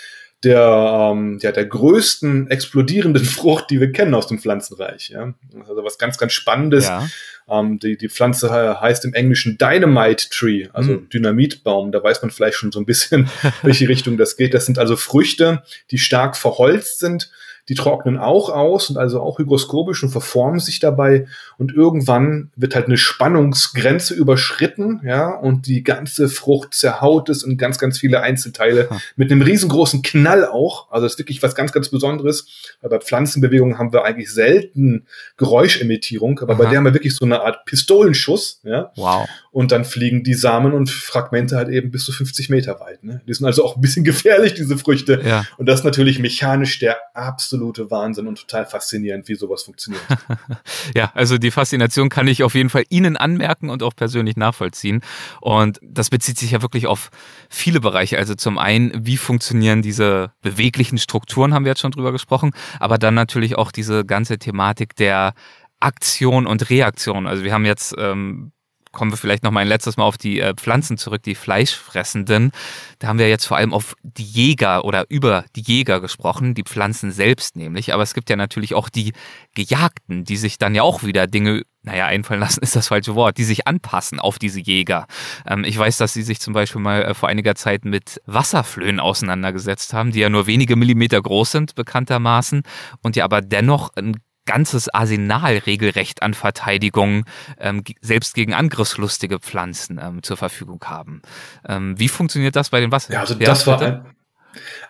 der, ähm, ja, der größten explodierenden Frucht, die wir kennen aus dem Pflanzenreich. Ja? Also was ganz, ganz Spannendes. Ja. Ähm, die, die Pflanze heißt im Englischen Dynamite Tree, also mhm. Dynamitbaum. Da weiß man vielleicht schon so ein bisschen, welche Richtung das geht. Das sind also Früchte, die stark verholzt sind die trocknen auch aus und also auch hygroskopisch und verformen sich dabei und irgendwann wird halt eine Spannungsgrenze überschritten, ja, und die ganze Frucht zerhaut es in ganz, ganz viele Einzelteile hm. mit einem riesengroßen Knall auch. Also das ist wirklich was ganz, ganz Besonderes. Weil bei Pflanzenbewegungen haben wir eigentlich selten Geräuschemittierung, aber Aha. bei der haben wir wirklich so eine Art Pistolenschuss, ja. Wow. Und dann fliegen die Samen und Fragmente halt eben bis zu 50 Meter weit. Ne? Die sind also auch ein bisschen gefährlich, diese Früchte. Ja. Und das ist natürlich mechanisch der absolute absolute Wahnsinn und total faszinierend, wie sowas funktioniert. ja, also die Faszination kann ich auf jeden Fall Ihnen anmerken und auch persönlich nachvollziehen. Und das bezieht sich ja wirklich auf viele Bereiche. Also zum einen, wie funktionieren diese beweglichen Strukturen, haben wir jetzt schon drüber gesprochen, aber dann natürlich auch diese ganze Thematik der Aktion und Reaktion. Also wir haben jetzt ähm, kommen wir vielleicht noch mal ein letztes Mal auf die äh, Pflanzen zurück, die Fleischfressenden. Da haben wir jetzt vor allem auf die Jäger oder über die Jäger gesprochen, die Pflanzen selbst nämlich. Aber es gibt ja natürlich auch die Gejagten, die sich dann ja auch wieder Dinge, naja, einfallen lassen ist das falsche Wort, die sich anpassen auf diese Jäger. Ähm, ich weiß, dass sie sich zum Beispiel mal äh, vor einiger Zeit mit Wasserflöhen auseinandergesetzt haben, die ja nur wenige Millimeter groß sind, bekanntermaßen, und ja aber dennoch ein ganzes Arsenal regelrecht an Verteidigung ähm, selbst gegen angriffslustige Pflanzen ähm, zur Verfügung haben. Ähm, wie funktioniert das bei den Wasser? Ja, also das war ein,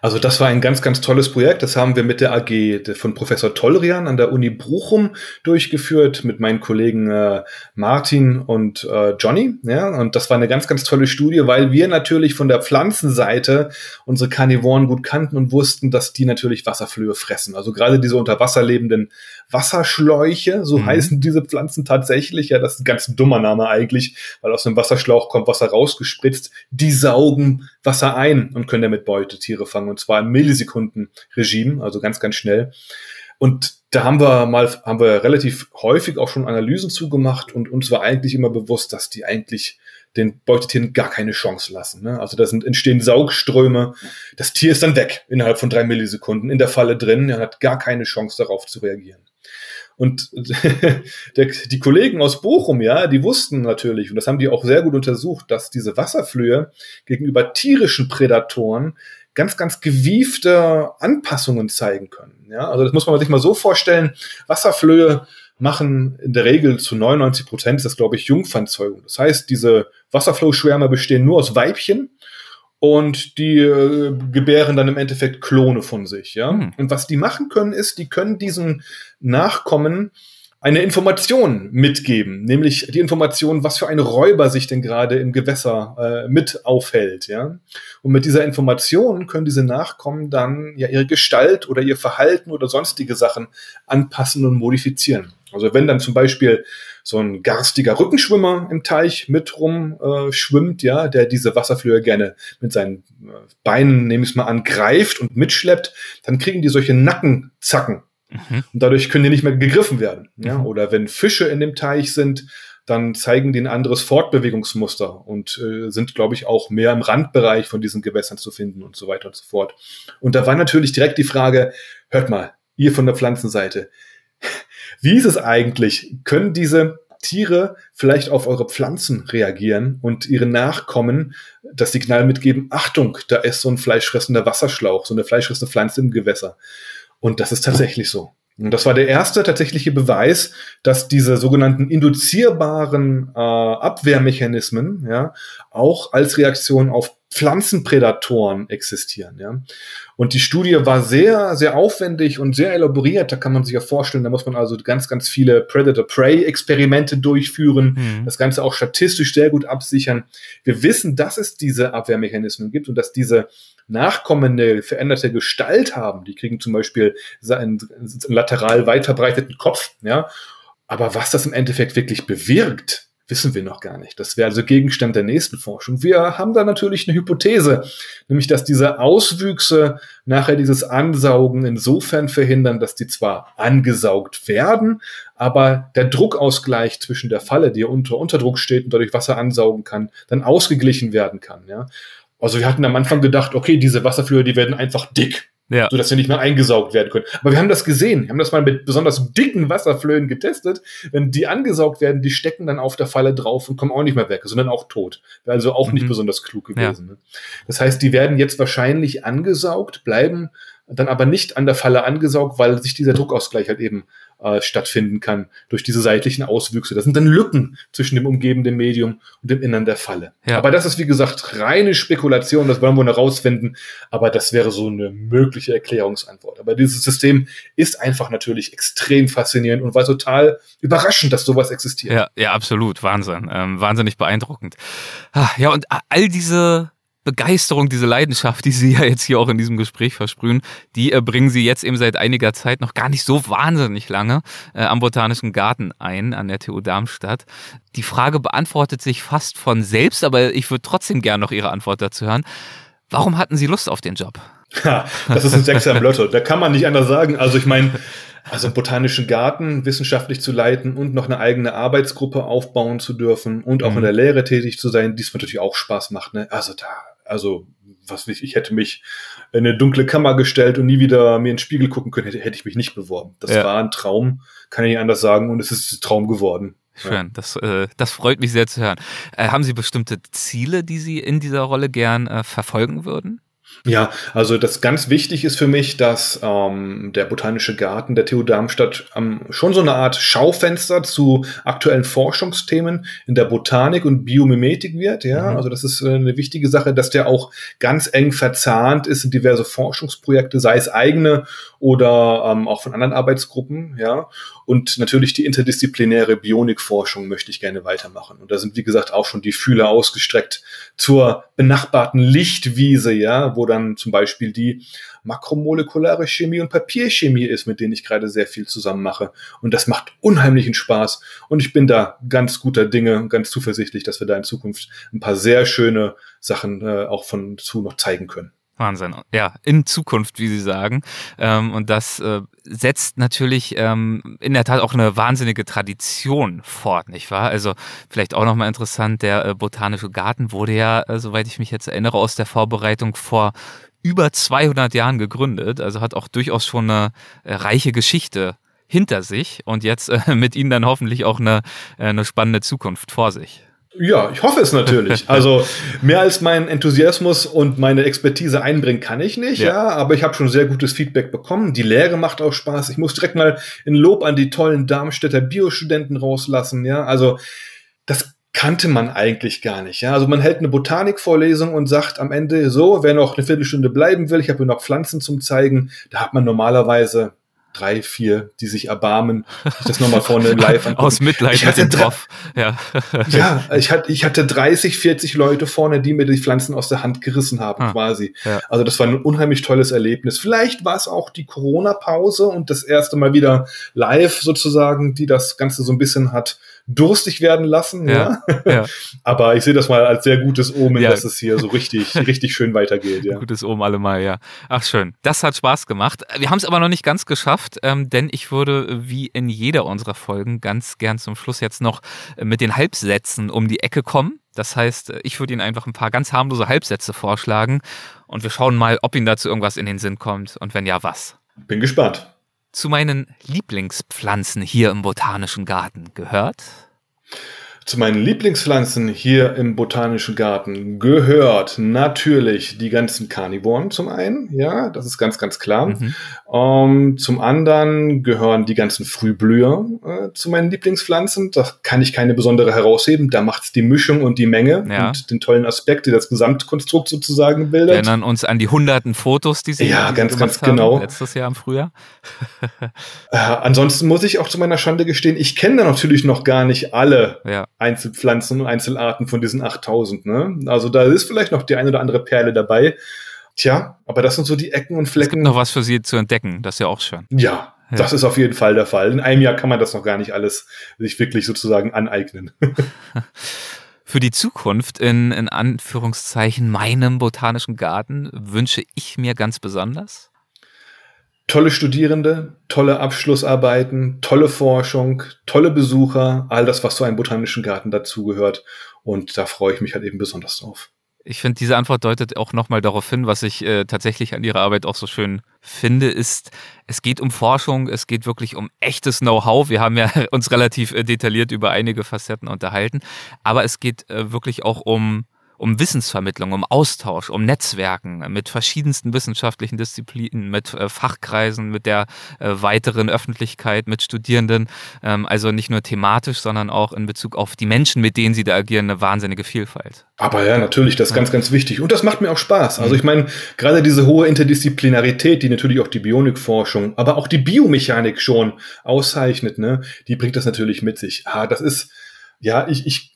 also das war ein ganz, ganz tolles Projekt. Das haben wir mit der AG von Professor Tollrian an der Uni Bruchum durchgeführt, mit meinen Kollegen äh, Martin und äh, Johnny. Ja, und das war eine ganz, ganz tolle Studie, weil wir natürlich von der Pflanzenseite unsere Karnivoren gut kannten und wussten, dass die natürlich Wasserflöhe fressen. Also gerade diese unter Wasser lebenden Wasserschläuche, so mhm. heißen diese Pflanzen tatsächlich. Ja, das ist ein ganz dummer Name eigentlich, weil aus einem Wasserschlauch kommt Wasser rausgespritzt. Die saugen Wasser ein und können damit Beutetiere fangen und zwar im Millisekunden-Regime, also ganz, ganz schnell. Und da haben wir mal, haben wir relativ häufig auch schon Analysen zugemacht und uns war eigentlich immer bewusst, dass die eigentlich den Beutetieren gar keine Chance lassen. Ne? Also da sind, entstehen Saugströme. Das Tier ist dann weg innerhalb von drei Millisekunden in der Falle drin. Er hat gar keine Chance darauf zu reagieren. Und der, die Kollegen aus Bochum, ja, die wussten natürlich, und das haben die auch sehr gut untersucht, dass diese Wasserflöhe gegenüber tierischen Prädatoren ganz, ganz gewiefte Anpassungen zeigen können. Ja, also das muss man sich mal so vorstellen. Wasserflöhe machen in der Regel zu 99 Prozent, ist das glaube ich Jungfernzeugung. Das heißt, diese Wasserflohschwärme bestehen nur aus Weibchen und die äh, gebären dann im Endeffekt Klone von sich, ja. Hm. Und was die machen können, ist, die können diesen Nachkommen eine Information mitgeben, nämlich die Information, was für ein Räuber sich denn gerade im Gewässer äh, mit aufhält, ja. Und mit dieser Information können diese Nachkommen dann ja ihre Gestalt oder ihr Verhalten oder sonstige Sachen anpassen und modifizieren. Also wenn dann zum Beispiel so ein garstiger Rückenschwimmer im Teich mit rum äh, schwimmt, ja, der diese Wasserflöhe gerne mit seinen äh, Beinen, nehme ich es mal an, greift und mitschleppt, dann kriegen die solche Nackenzacken Mhm. Und dadurch können die nicht mehr gegriffen werden. Ja? Mhm. Oder wenn Fische in dem Teich sind, dann zeigen die ein anderes Fortbewegungsmuster und äh, sind, glaube ich, auch mehr im Randbereich von diesen Gewässern zu finden und so weiter und so fort. Und da war natürlich direkt die Frage, hört mal, ihr von der Pflanzenseite, wie ist es eigentlich? Können diese Tiere vielleicht auf eure Pflanzen reagieren und ihre Nachkommen das Signal mitgeben, Achtung, da ist so ein fleischfressender Wasserschlauch, so eine fleischfressende Pflanze im Gewässer. Und das ist tatsächlich so. Und das war der erste tatsächliche Beweis, dass diese sogenannten induzierbaren äh, Abwehrmechanismen ja auch als Reaktion auf Pflanzenprädatoren existieren. Ja. Und die Studie war sehr, sehr aufwendig und sehr elaboriert. Da kann man sich ja vorstellen, da muss man also ganz, ganz viele Predator-Prey-Experimente durchführen, mhm. das Ganze auch statistisch sehr gut absichern. Wir wissen, dass es diese Abwehrmechanismen gibt und dass diese nachkommende, veränderte Gestalt haben. Die kriegen zum Beispiel einen, einen lateral weit verbreiteten Kopf, ja. Aber was das im Endeffekt wirklich bewirkt, wissen wir noch gar nicht. Das wäre also Gegenstand der nächsten Forschung. Wir haben da natürlich eine Hypothese, nämlich dass diese Auswüchse nachher dieses Ansaugen insofern verhindern, dass die zwar angesaugt werden, aber der Druckausgleich zwischen der Falle, die unter Unterdruck steht und dadurch Wasser ansaugen kann, dann ausgeglichen werden kann. Ja? Also wir hatten am Anfang gedacht, okay, diese Wasserflöhe, die werden einfach dick. Ja. So dass sie nicht mehr eingesaugt werden können. Aber wir haben das gesehen. Wir haben das mal mit besonders dicken Wasserflöhen getestet. Wenn die angesaugt werden, die stecken dann auf der Falle drauf und kommen auch nicht mehr weg, sondern auch tot. Wäre also auch mhm. nicht besonders klug gewesen. Ja. Ne? Das heißt, die werden jetzt wahrscheinlich angesaugt, bleiben dann aber nicht an der Falle angesaugt, weil sich dieser Druckausgleich halt eben äh, stattfinden kann durch diese seitlichen Auswüchse. Das sind dann Lücken zwischen dem umgebenden Medium und dem Innern der Falle. Ja. Aber das ist, wie gesagt, reine Spekulation, das wollen wir noch rausfinden, aber das wäre so eine mögliche Erklärungsantwort. Aber dieses System ist einfach natürlich extrem faszinierend und war total überraschend, dass sowas existiert. Ja, ja absolut. Wahnsinn. Ähm, wahnsinnig beeindruckend. Ah, ja, und all diese Begeisterung, diese Leidenschaft, die Sie ja jetzt hier auch in diesem Gespräch versprühen, die äh, bringen Sie jetzt eben seit einiger Zeit noch gar nicht so wahnsinnig lange äh, am Botanischen Garten ein, an der TU Darmstadt. Die Frage beantwortet sich fast von selbst, aber ich würde trotzdem gerne noch Ihre Antwort dazu hören. Warum hatten Sie Lust auf den Job? Ja, das ist ein Sechser im Lotto. Da kann man nicht anders sagen. Also ich meine, also einen botanischen Garten wissenschaftlich zu leiten und noch eine eigene Arbeitsgruppe aufbauen zu dürfen und auch mhm. in der Lehre tätig zu sein, dies natürlich auch Spaß macht. Ne? Also da also was ich, ich hätte mich in eine dunkle Kammer gestellt und nie wieder mir in den Spiegel gucken können, hätte, hätte ich mich nicht beworben. Das ja. war ein Traum, kann ich nicht anders sagen, und es ist ein Traum geworden. Schön, ja. das, äh, das freut mich sehr zu hören. Äh, haben Sie bestimmte Ziele, die Sie in dieser Rolle gern äh, verfolgen würden? Ja, also das ganz wichtig ist für mich, dass ähm, der Botanische Garten der TU Darmstadt ähm, schon so eine Art Schaufenster zu aktuellen Forschungsthemen in der Botanik und Biomimetik wird. Ja, mhm. also das ist äh, eine wichtige Sache, dass der auch ganz eng verzahnt ist in diverse Forschungsprojekte, sei es eigene oder ähm, auch von anderen Arbeitsgruppen. Ja, und natürlich die interdisziplinäre Bionikforschung möchte ich gerne weitermachen. Und da sind wie gesagt auch schon die Fühler ausgestreckt zur benachbarten Lichtwiese, ja, wo dann zum Beispiel die makromolekulare Chemie und Papierchemie ist, mit denen ich gerade sehr viel zusammen mache. Und das macht unheimlichen Spaß. Und ich bin da ganz guter Dinge und ganz zuversichtlich, dass wir da in Zukunft ein paar sehr schöne Sachen äh, auch von zu noch zeigen können. Wahnsinn. Ja, in Zukunft, wie Sie sagen. Ähm, und das äh, setzt natürlich ähm, in der Tat auch eine wahnsinnige Tradition fort, nicht wahr? Also vielleicht auch nochmal interessant, der äh, Botanische Garten wurde ja, äh, soweit ich mich jetzt erinnere, aus der Vorbereitung vor über 200 Jahren gegründet. Also hat auch durchaus schon eine reiche Geschichte hinter sich und jetzt mit Ihnen dann hoffentlich auch eine, eine spannende Zukunft vor sich. Ja, ich hoffe es natürlich. Also mehr als mein Enthusiasmus und meine Expertise einbringen kann ich nicht, ja, ja aber ich habe schon sehr gutes Feedback bekommen. Die Lehre macht auch Spaß. Ich muss direkt mal ein Lob an die tollen Darmstädter Biostudenten rauslassen, ja. Also das kannte man eigentlich gar nicht. Ja? Also man hält eine Botanikvorlesung und sagt am Ende so, wer noch eine Viertelstunde bleiben will, ich habe hier noch Pflanzen zum zeigen. Da hat man normalerweise drei, vier, die sich erbarmen, ich das nochmal vorne live angucken. Aus Mitleid ich hatte drauf. Ja. ja, ich hatte, ich hatte 30, 40 Leute vorne, die mir die Pflanzen aus der Hand gerissen haben, ah, quasi. Ja. Also das war ein unheimlich tolles Erlebnis. Vielleicht war es auch die Corona-Pause und das erste Mal wieder live sozusagen, die das Ganze so ein bisschen hat durstig werden lassen. Ja, ja. ja. Aber ich sehe das mal als sehr gutes Omen, ja. dass es hier so richtig, richtig schön weitergeht. Ja. Gutes Omen allemal, ja. Ach schön. Das hat Spaß gemacht. Wir haben es aber noch nicht ganz geschafft, ähm, denn ich würde wie in jeder unserer Folgen ganz gern zum Schluss jetzt noch mit den Halbsätzen um die Ecke kommen. Das heißt, ich würde Ihnen einfach ein paar ganz harmlose Halbsätze vorschlagen und wir schauen mal, ob Ihnen dazu irgendwas in den Sinn kommt und wenn ja, was. Bin gespannt zu meinen Lieblingspflanzen hier im Botanischen Garten gehört? Zu meinen Lieblingspflanzen hier im Botanischen Garten gehört natürlich die ganzen Karnivoren zum einen, ja, das ist ganz, ganz klar. Mhm. Um, ähm, zum anderen gehören die ganzen Frühblüher äh, zu meinen Lieblingspflanzen. Da kann ich keine besondere herausheben. Da macht es die Mischung und die Menge ja. und den tollen Aspekt, die das Gesamtkonstrukt sozusagen bildet. Wir erinnern uns an die hunderten Fotos, die Sie ja, ganz, ganz genau. letztes Jahr im Frühjahr. äh, ansonsten muss ich auch zu meiner Schande gestehen, ich kenne da natürlich noch gar nicht alle ja. Einzelpflanzen und Einzelarten von diesen 8000. Ne? Also da ist vielleicht noch die eine oder andere Perle dabei. Tja, aber das sind so die Ecken und Flecken. Es gibt noch was für Sie zu entdecken, das ist ja auch schön. Ja, ja. das ist auf jeden Fall der Fall. In einem Jahr kann man das noch gar nicht alles sich wirklich sozusagen aneignen. Für die Zukunft in, in Anführungszeichen meinem botanischen Garten wünsche ich mir ganz besonders? Tolle Studierende, tolle Abschlussarbeiten, tolle Forschung, tolle Besucher, all das, was zu einem botanischen Garten dazugehört. Und da freue ich mich halt eben besonders drauf. Ich finde, diese Antwort deutet auch nochmal darauf hin, was ich äh, tatsächlich an Ihrer Arbeit auch so schön finde, ist, es geht um Forschung, es geht wirklich um echtes Know-how. Wir haben ja uns relativ äh, detailliert über einige Facetten unterhalten, aber es geht äh, wirklich auch um um Wissensvermittlung, um Austausch, um Netzwerken mit verschiedensten wissenschaftlichen Disziplinen, mit äh, Fachkreisen, mit der äh, weiteren Öffentlichkeit, mit Studierenden. Ähm, also nicht nur thematisch, sondern auch in Bezug auf die Menschen, mit denen sie da agieren, eine wahnsinnige Vielfalt. Aber ja, natürlich, das ist ganz, ganz wichtig. Und das macht mir auch Spaß. Also ich meine, gerade diese hohe Interdisziplinarität, die natürlich auch die Bionikforschung, aber auch die Biomechanik schon auszeichnet, ne, die bringt das natürlich mit sich. Ah, das ist, ja, ich, ich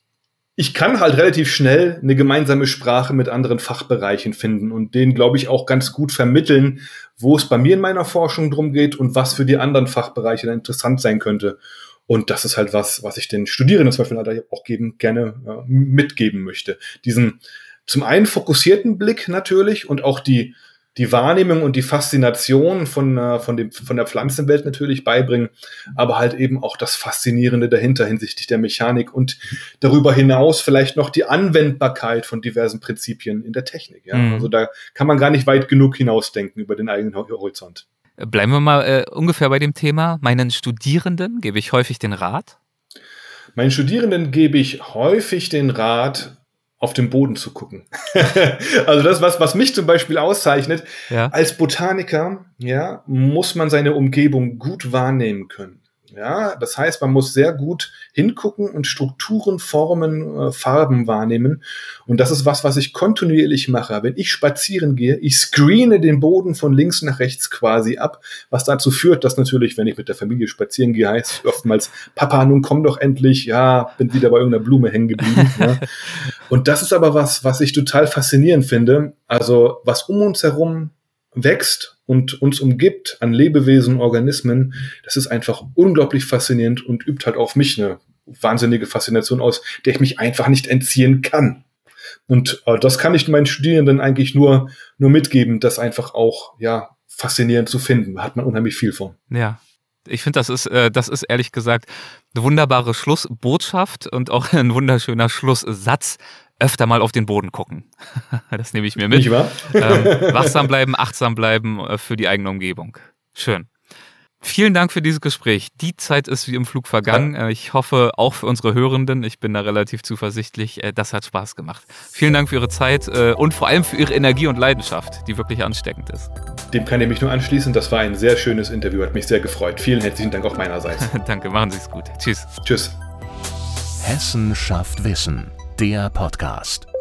ich kann halt relativ schnell eine gemeinsame Sprache mit anderen Fachbereichen finden und denen, glaube ich, auch ganz gut vermitteln, wo es bei mir in meiner Forschung drum geht und was für die anderen Fachbereiche dann interessant sein könnte. Und das ist halt was, was ich den Studierenden zum Beispiel auch geben, gerne ja, mitgeben möchte. Diesen zum einen fokussierten Blick natürlich und auch die die Wahrnehmung und die Faszination von, äh, von, dem, von der Pflanzenwelt natürlich beibringen, aber halt eben auch das Faszinierende dahinter hinsichtlich der Mechanik und darüber hinaus vielleicht noch die Anwendbarkeit von diversen Prinzipien in der Technik. Ja? Mhm. Also da kann man gar nicht weit genug hinausdenken über den eigenen Horizont. Bleiben wir mal äh, ungefähr bei dem Thema. Meinen Studierenden gebe ich häufig den Rat. Meinen Studierenden gebe ich häufig den Rat, auf den Boden zu gucken. also das, was, was mich zum Beispiel auszeichnet, ja. als Botaniker, ja, muss man seine Umgebung gut wahrnehmen können. Ja, das heißt, man muss sehr gut hingucken und Strukturen, Formen, äh, Farben wahrnehmen. Und das ist was, was ich kontinuierlich mache. Wenn ich spazieren gehe, ich screene den Boden von links nach rechts quasi ab, was dazu führt, dass natürlich, wenn ich mit der Familie spazieren gehe, heißt oftmals, Papa, nun komm doch endlich, ja, bin wieder bei irgendeiner Blume hängen geblieben. ja. Und das ist aber was, was ich total faszinierend finde. Also, was um uns herum wächst und uns umgibt an Lebewesen, Organismen, das ist einfach unglaublich faszinierend und übt halt auf mich eine wahnsinnige Faszination aus, der ich mich einfach nicht entziehen kann. Und äh, das kann ich meinen Studierenden eigentlich nur, nur mitgeben, das einfach auch, ja, faszinierend zu finden. Hat man unheimlich viel von. Ja. Ich finde, das ist, äh, das ist ehrlich gesagt eine wunderbare Schlussbotschaft und auch ein wunderschöner Schlusssatz öfter mal auf den Boden gucken. das nehme ich mir mit. Nicht wahr? ähm, wachsam bleiben, achtsam bleiben äh, für die eigene Umgebung. Schön. Vielen Dank für dieses Gespräch. Die Zeit ist wie im Flug vergangen. Ja. Äh, ich hoffe auch für unsere Hörenden, ich bin da relativ zuversichtlich, äh, das hat Spaß gemacht. Vielen Dank für Ihre Zeit und vor allem für Ihre Energie und Leidenschaft, die wirklich ansteckend ist. Dem kann ich mich nur anschließen. Das war ein sehr schönes Interview, hat mich sehr gefreut. Vielen herzlichen Dank auch meinerseits. Danke, machen Sie es gut. Tschüss. Tschüss. Hessen schafft Wissen, der Podcast.